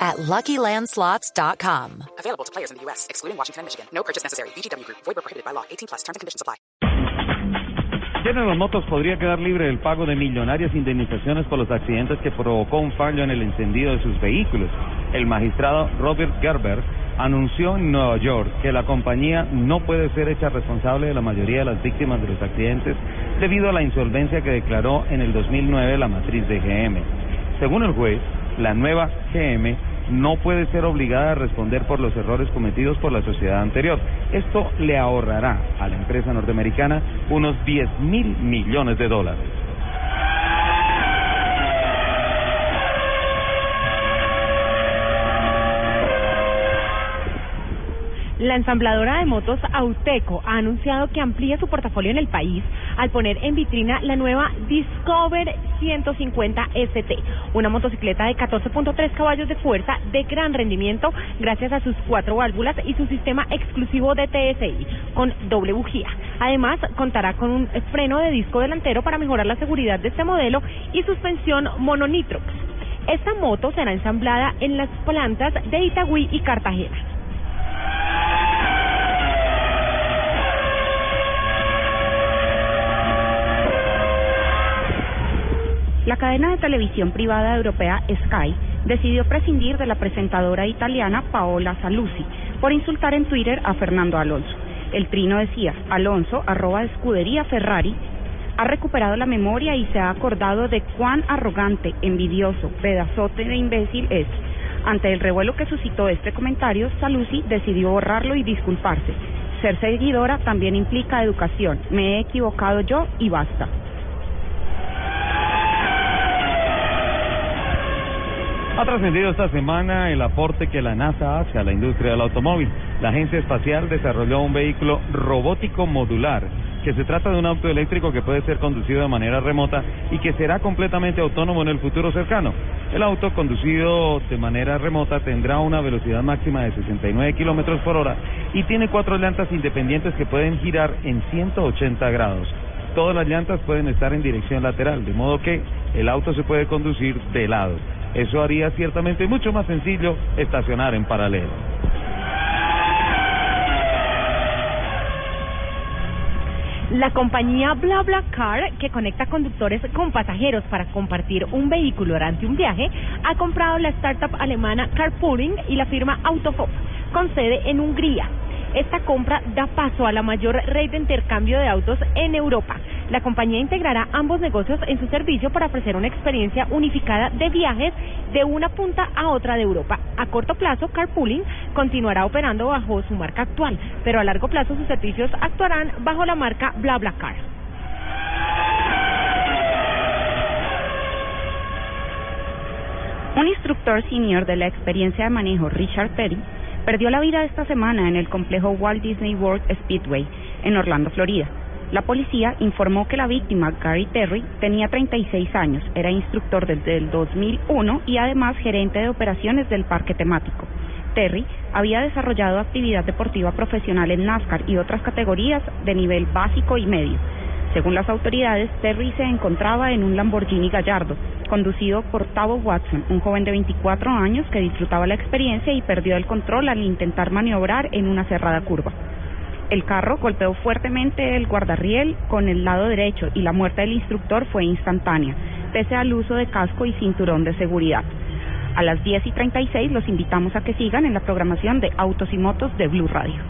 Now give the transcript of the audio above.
at LuckyLandSlots.com. Available to players in the U.S., excluding Washington and Michigan. No purchase necessary. VGW Group. Void where prohibited by law. 18 plus. Terms and conditions apply. General Motors podría quedar libre del pago de millonarias indemnizaciones por los accidentes que provocó un fallo en el encendido de sus vehículos. El magistrado Robert Gerber anunció en Nueva York que la compañía no puede ser hecha responsable de la mayoría de las víctimas de los accidentes debido a la insolvencia que declaró en el 2009 la matriz de GM. Según el juez, la nueva GM no puede ser obligada a responder por los errores cometidos por la sociedad anterior. Esto le ahorrará a la empresa norteamericana unos 10 mil millones de dólares. La ensambladora de motos Auteco ha anunciado que amplía su portafolio en el país al poner en vitrina la nueva Discover 150 ST, una motocicleta de 14.3 caballos de fuerza de gran rendimiento gracias a sus cuatro válvulas y su sistema exclusivo de TSI con doble bujía. Además, contará con un freno de disco delantero para mejorar la seguridad de este modelo y suspensión mononitrox. Esta moto será ensamblada en las plantas de Itagüí y Cartagena. La cadena de televisión privada europea Sky decidió prescindir de la presentadora italiana Paola Saluzzi por insultar en Twitter a Fernando Alonso. El trino decía, Alonso, arroba escudería Ferrari, ha recuperado la memoria y se ha acordado de cuán arrogante, envidioso, pedazote de imbécil es. Ante el revuelo que suscitó este comentario, Saluzzi decidió borrarlo y disculparse. Ser seguidora también implica educación. Me he equivocado yo y basta. Ha trascendido esta semana el aporte que la NASA hace a la industria del automóvil. La agencia espacial desarrolló un vehículo robótico modular, que se trata de un auto eléctrico que puede ser conducido de manera remota y que será completamente autónomo en el futuro cercano. El auto conducido de manera remota tendrá una velocidad máxima de 69 kilómetros por hora y tiene cuatro llantas independientes que pueden girar en 180 grados. Todas las llantas pueden estar en dirección lateral, de modo que el auto se puede conducir de lado. Eso haría ciertamente mucho más sencillo estacionar en paralelo. La compañía BlaBlaCar, que conecta conductores con pasajeros para compartir un vehículo durante un viaje, ha comprado la startup alemana Carpooling y la firma Autofop, con sede en Hungría. Esta compra da paso a la mayor red de intercambio de autos en Europa. La compañía integrará ambos negocios en su servicio para ofrecer una experiencia unificada de viajes de una punta a otra de Europa. A corto plazo, Carpooling continuará operando bajo su marca actual, pero a largo plazo sus servicios actuarán bajo la marca BlaBlaCar. Un instructor senior de la experiencia de manejo, Richard Perry, perdió la vida esta semana en el complejo Walt Disney World Speedway en Orlando, Florida. La policía informó que la víctima, Gary Terry, tenía 36 años, era instructor desde el 2001 y además gerente de operaciones del parque temático. Terry había desarrollado actividad deportiva profesional en NASCAR y otras categorías de nivel básico y medio. Según las autoridades, Terry se encontraba en un Lamborghini Gallardo, conducido por Tavo Watson, un joven de 24 años que disfrutaba la experiencia y perdió el control al intentar maniobrar en una cerrada curva. El carro golpeó fuertemente el guardarriel con el lado derecho y la muerte del instructor fue instantánea, pese al uso de casco y cinturón de seguridad. A las 10 y 36 los invitamos a que sigan en la programación de Autos y Motos de Blue Radio.